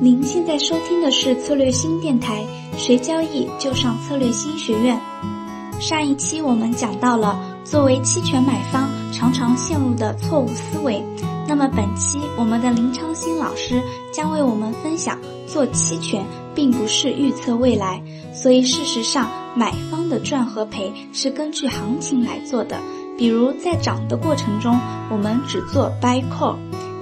您现在收听的是策略新电台，学交易就上策略新学院。上一期我们讲到了作为期权买方常常陷入的错误思维，那么本期我们的林昌新老师将为我们分享，做期权并不是预测未来，所以事实上买方的赚和赔是根据行情来做的。比如在涨的过程中，我们只做 buy call；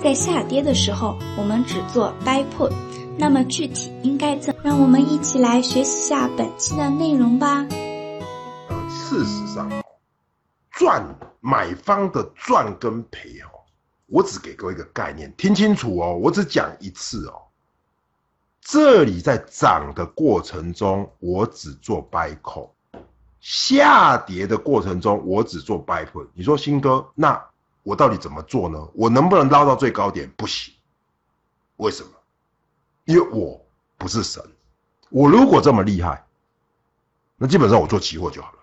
在下跌的时候，我们只做 buy put。那么具体应该怎？让我们一起来学习下本期的内容吧。呃，事实上，赚买方的赚跟赔哦，我只给各位一个概念，听清楚哦，我只讲一次哦。这里在涨的过程中，我只做 buy call；下跌的过程中，我只做 buy put。你说新哥，那我到底怎么做呢？我能不能捞到最高点？不行，为什么？因为我不是神，我如果这么厉害，那基本上我做期货就好了。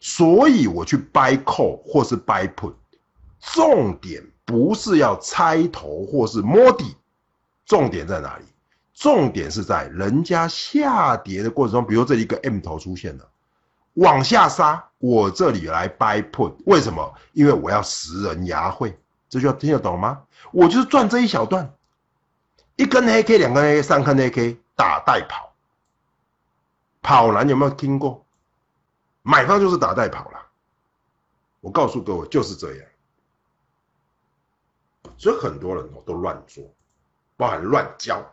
所以我去 buy call 或是 buy put，重点不是要猜头或是摸底，重点在哪里？重点是在人家下跌的过程中，比如这一个 M 头出现了，往下杀，我这里来 buy put，为什么？因为我要食人牙慧，这句话听得懂吗？我就是赚这一小段。一根黑 K，两根黑 K，三根黑 K，打带跑，跑男有没有听过？买方就是打带跑了。我告诉各位，就是这样。所以很多人哦都乱做，包含乱教。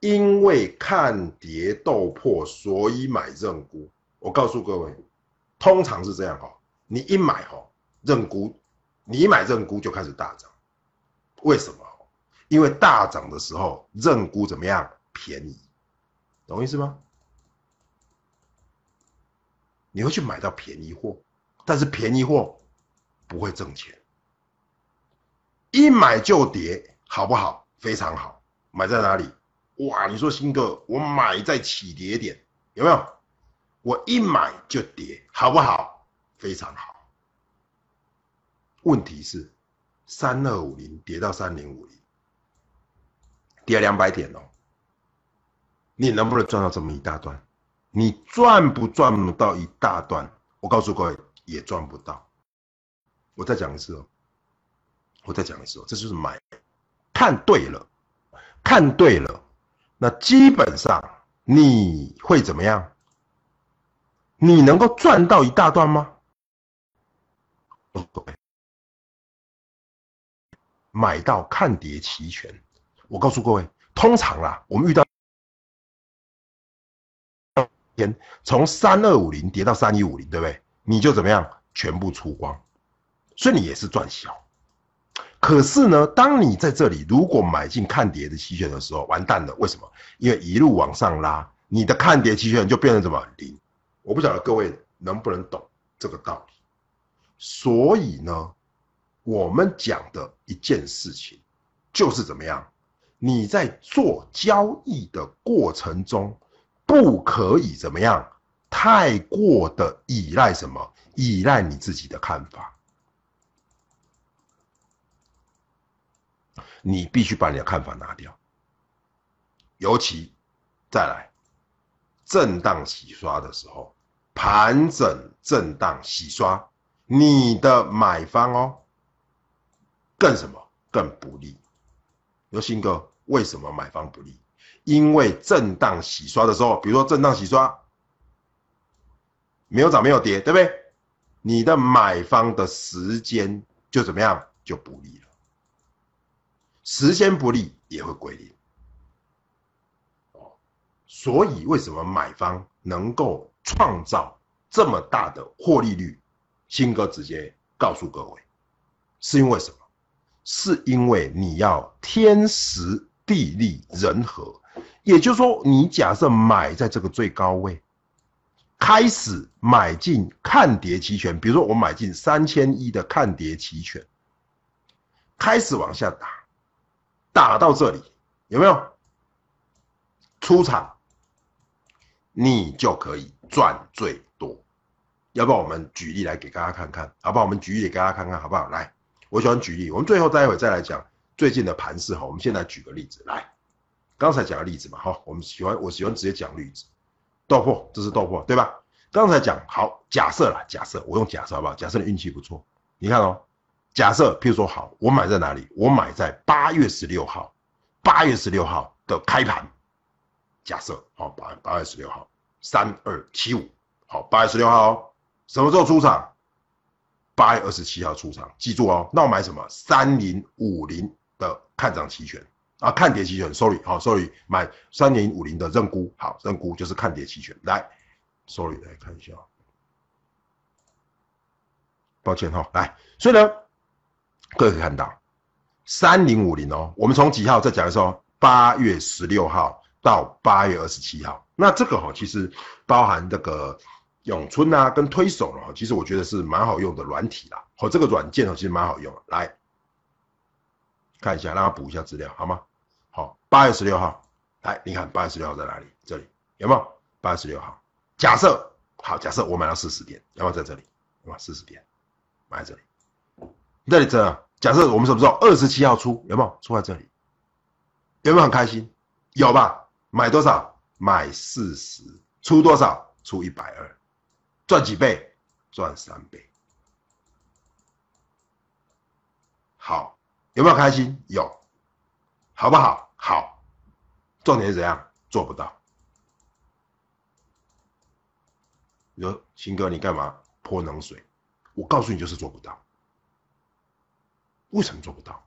因为看跌斗破，所以买认沽。我告诉各位，通常是这样哈，你一买哈认沽，你一买认沽就开始大涨。为什么？因为大涨的时候认沽怎么样便宜，懂意思吗？你会去买到便宜货，但是便宜货不会挣钱。一买就跌，好不好？非常好。买在哪里？哇！你说新哥，我买在起跌点，有没有？我一买就跌，好不好？非常好。问题是三二五零跌到三零五零。跌两百点哦，你能不能赚到这么一大段？你赚不赚不到一大段？我告诉各位，也赚不到。我再讲一次哦，我再讲一次哦，这就是买，看对了，看对了，那基本上你会怎么样？你能够赚到一大段吗？买到看跌期权。我告诉各位，通常啦，我们遇到天从三二五零跌到三一五零，对不对？你就怎么样，全部出光，所以你也是赚小。可是呢，当你在这里如果买进看跌的期权的时候，完蛋了。为什么？因为一路往上拉，你的看跌期权就变成什么零。我不晓得各位能不能懂这个道理。所以呢，我们讲的一件事情就是怎么样。你在做交易的过程中，不可以怎么样？太过的依赖什么？依赖你自己的看法。你必须把你的看法拿掉。尤其再来震荡洗刷的时候，盘整震荡洗刷，你的买方哦，更什么？更不利。有新哥。为什么买方不利？因为震荡洗刷的时候，比如说震荡洗刷没有涨没有跌，对不对？你的买方的时间就怎么样就不利了，时间不利也会归零。哦，所以为什么买方能够创造这么大的获利率？新哥直接告诉各位，是因为什么？是因为你要天时。地利人和，也就是说，你假设买在这个最高位，开始买进看跌期权，比如说我买进三千一的看跌期权，开始往下打，打到这里有没有出场，你就可以赚最多。要不然我们举例来给大家看看，好不好？我们举例给大家看看，好不好？来，我喜欢举例，我们最后待会再来讲最近的盘势哈，我们现在举个例子来，刚才讲的例子嘛哈，我们喜欢我喜欢直接讲例子，豆粕这是豆粕对吧？刚才讲好假设啦，假设我用假设好不好？假设你运气不错，你看哦，假设譬如说好，我买在哪里？我买在八月十六号，八月十六号的开盘，假设好八八月十六号三二七五，好八月十六号哦什么时候出场？八月二十七号出场，记住哦。那我买什么？三零五零的看涨期权啊，看跌期权。Sorry，好，Sorry，买三零五零的认沽，好，认沽就是看跌期权。来，Sorry，来看一下，抱歉哈，来，所以呢，各位可以看到三零五零哦，我们从几号再讲一次哦？八月十六号到八月二十七号，那这个哈其实包含这个。永春啊，跟推手了，其实我觉得是蛮好用的软体啦。好，这个软件哦，其实蛮好用。来看一下，让他补一下资料，好吗？好，八月十六号，来，你看八月十六号在哪里？这里有没有？八月十六号，假设好，假设我买到四十点，有没有在这里？有没有四十点？买在这里，这里这，假设我们什么时候二十七号出，有没有出在这里？有没有很开心？有吧？买多少？买四十，出多少？出一百二。赚几倍？赚三倍。好，有没有开心？有，好不好？好。重点是怎样？做不到。你说新哥，你干嘛泼冷水？我告诉你，就是做不到。为什么做不到？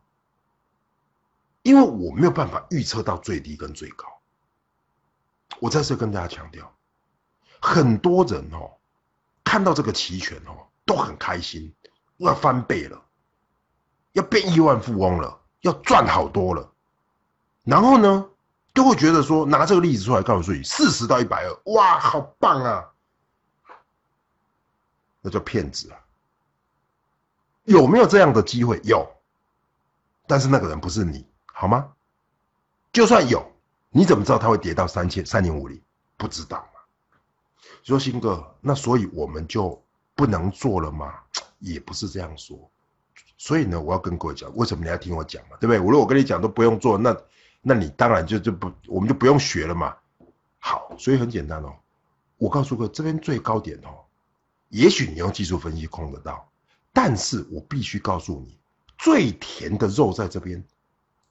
因为我没有办法预测到最低跟最高。我再次跟大家强调，很多人哦。看到这个期权哦，都很开心，要翻倍了，要变亿万富翁了，要赚好多了。然后呢，都会觉得说，拿这个例子出来告诉你，四十到一百二，哇，好棒啊！那叫骗子啊！有没有这样的机会？有，但是那个人不是你，好吗？就算有，你怎么知道它会跌到三千三零五零？不知道嘛。说新哥，那所以我们就不能做了吗？也不是这样说。所以呢，我要跟各位讲，为什么你要听我讲嘛？对不对？如果我跟你讲都不用做，那那你当然就就不，我们就不用学了嘛。好，所以很简单哦。我告诉各位，这边最高点哦，也许你用技术分析控得到，但是我必须告诉你，最甜的肉在这边，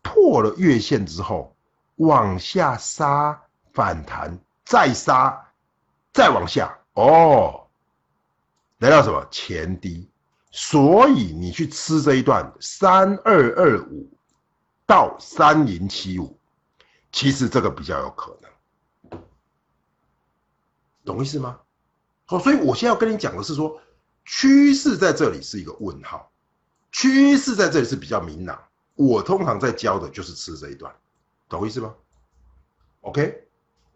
破了月线之后往下杀反弹，再杀。再往下哦，来到什么前低，所以你去吃这一段三二二五到三零七五，其实这个比较有可能，懂意思吗？好，所以我现在要跟你讲的是说，趋势在这里是一个问号，趋势在这里是比较明朗。我通常在教的就是吃这一段，懂意思吗？OK。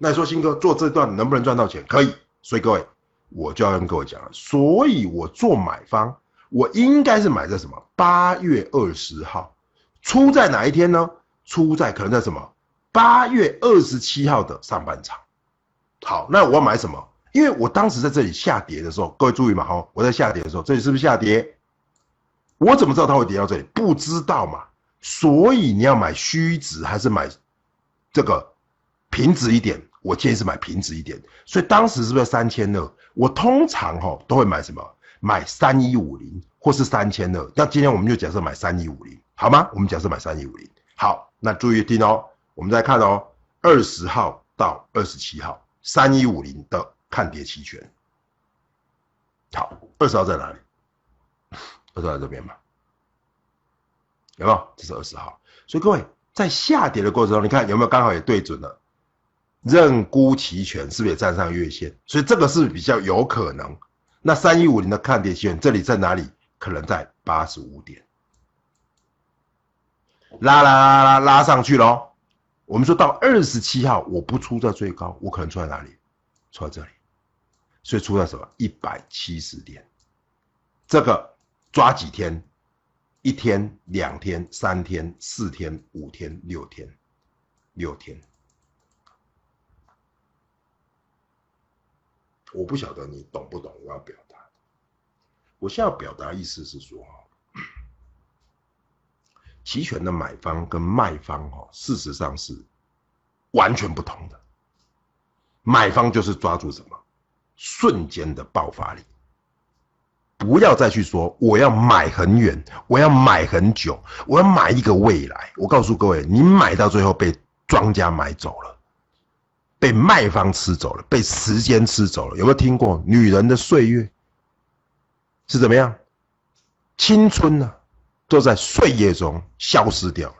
那你说新哥做这段能不能赚到钱？可以，所以各位，我就要跟各位讲了。所以我做买方，我应该是买在什么？八月二十号，出在哪一天呢？出在可能在什么？八月二十七号的上半场。好，那我要买什么？因为我当时在这里下跌的时候，各位注意嘛，哈，我在下跌的时候，这里是不是下跌？我怎么知道它会跌到这里？不知道嘛。所以你要买虚值还是买这个平值一点？我建议是买平值一点，所以当时是不是三千二？我通常哈都会买什么？买三一五零或是三千二。那今天我们就假设买三一五零，好吗？我们假设买三一五零。好，那注意听哦，我们再看哦，二十号到二十七号，三一五零的看跌期权。好，二十号在哪里？二十号在这边嘛？有没有？这是二十号。所以各位在下跌的过程中，你看有没有刚好也对准了？认沽期权是不是也站上月线？所以这个是比较有可能。那三一五零的看跌期权这里在哪里？可能在八十五点，拉拉拉拉拉上去喽。我们说到二十七号，我不出在最高，我可能出在哪里？出在这里。所以出在什么？一百七十点。这个抓几天？一天、两天、三天、四天、五天、六天，六天。我不晓得你懂不懂我要表达。我现在要表达意思是说，期权的买方跟卖方哦，事实上是完全不同的。买方就是抓住什么瞬间的爆发力，不要再去说我要买很远，我要买很久，我要买一个未来。我告诉各位，你买到最后被庄家买走了，被卖方吃走了，被时间吃走了。有没有听过女人的岁月是怎么样？青春呢？都在岁月中消失掉了，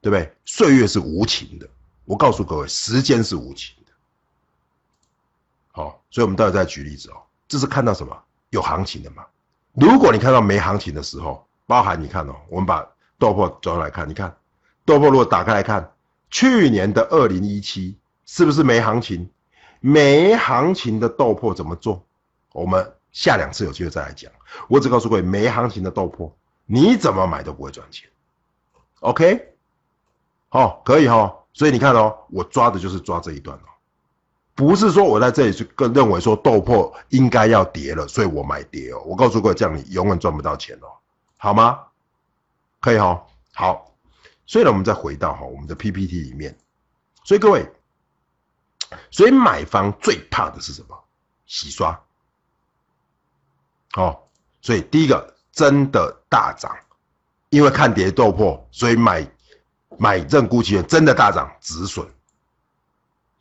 对不对？岁月是无情的，我告诉各位，时间是无情的。好，所以我们待会再举例子哦。这是看到什么有行情的嘛？如果你看到没行情的时候，包含你看哦，我们把豆粕转来看，你看豆粕如果打开来看，去年的二零一七是不是没行情？没行情的豆粕怎么做？我们下两次有机会再来讲。我只告诉各位，没行情的豆粕。你怎么买都不会赚钱，OK？好，可以哈。所以你看哦，我抓的就是抓这一段哦，不是说我在这里去更认为说豆粕应该要跌了，所以我买跌哦。我告诉各位，这样你永远赚不到钱哦，好吗？可以哈。好，所以呢，我们再回到哈我们的 PPT 里面。所以各位，所以买方最怕的是什么？洗刷。好，所以第一个。真的大涨，因为看跌豆破，所以买买认沽期权真的大涨，止损，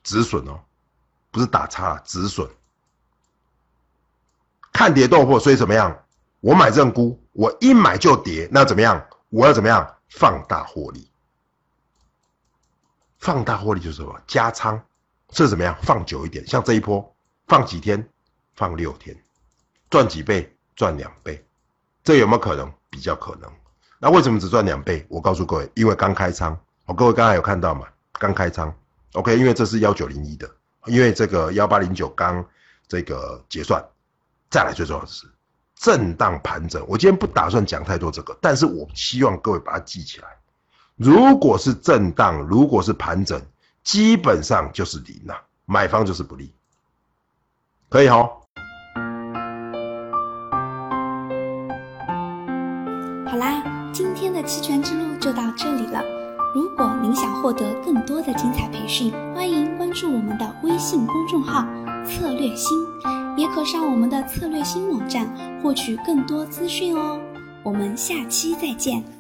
止损哦，不是打叉，止损。看跌豆破，所以怎么样？我买认沽，我一买就跌，那怎么样？我要怎么样？放大获利，放大获利就是什么？加仓，是怎么样？放久一点，像这一波，放几天？放六天，赚几倍？赚两倍。这有没有可能？比较可能。那为什么只赚两倍？我告诉各位，因为刚开仓。哦，各位刚才有看到吗？刚开仓。OK，因为这是幺九零一的，因为这个幺八零九刚这个结算。再来最重要的是震荡盘整。我今天不打算讲太多这个，但是我希望各位把它记起来。如果是震荡，如果是盘整，基本上就是零呐，买方就是不利。可以哈。今天的期权之路就到这里了。如果您想获得更多的精彩培训，欢迎关注我们的微信公众号“策略星”，也可上我们的策略星网站获取更多资讯哦。我们下期再见。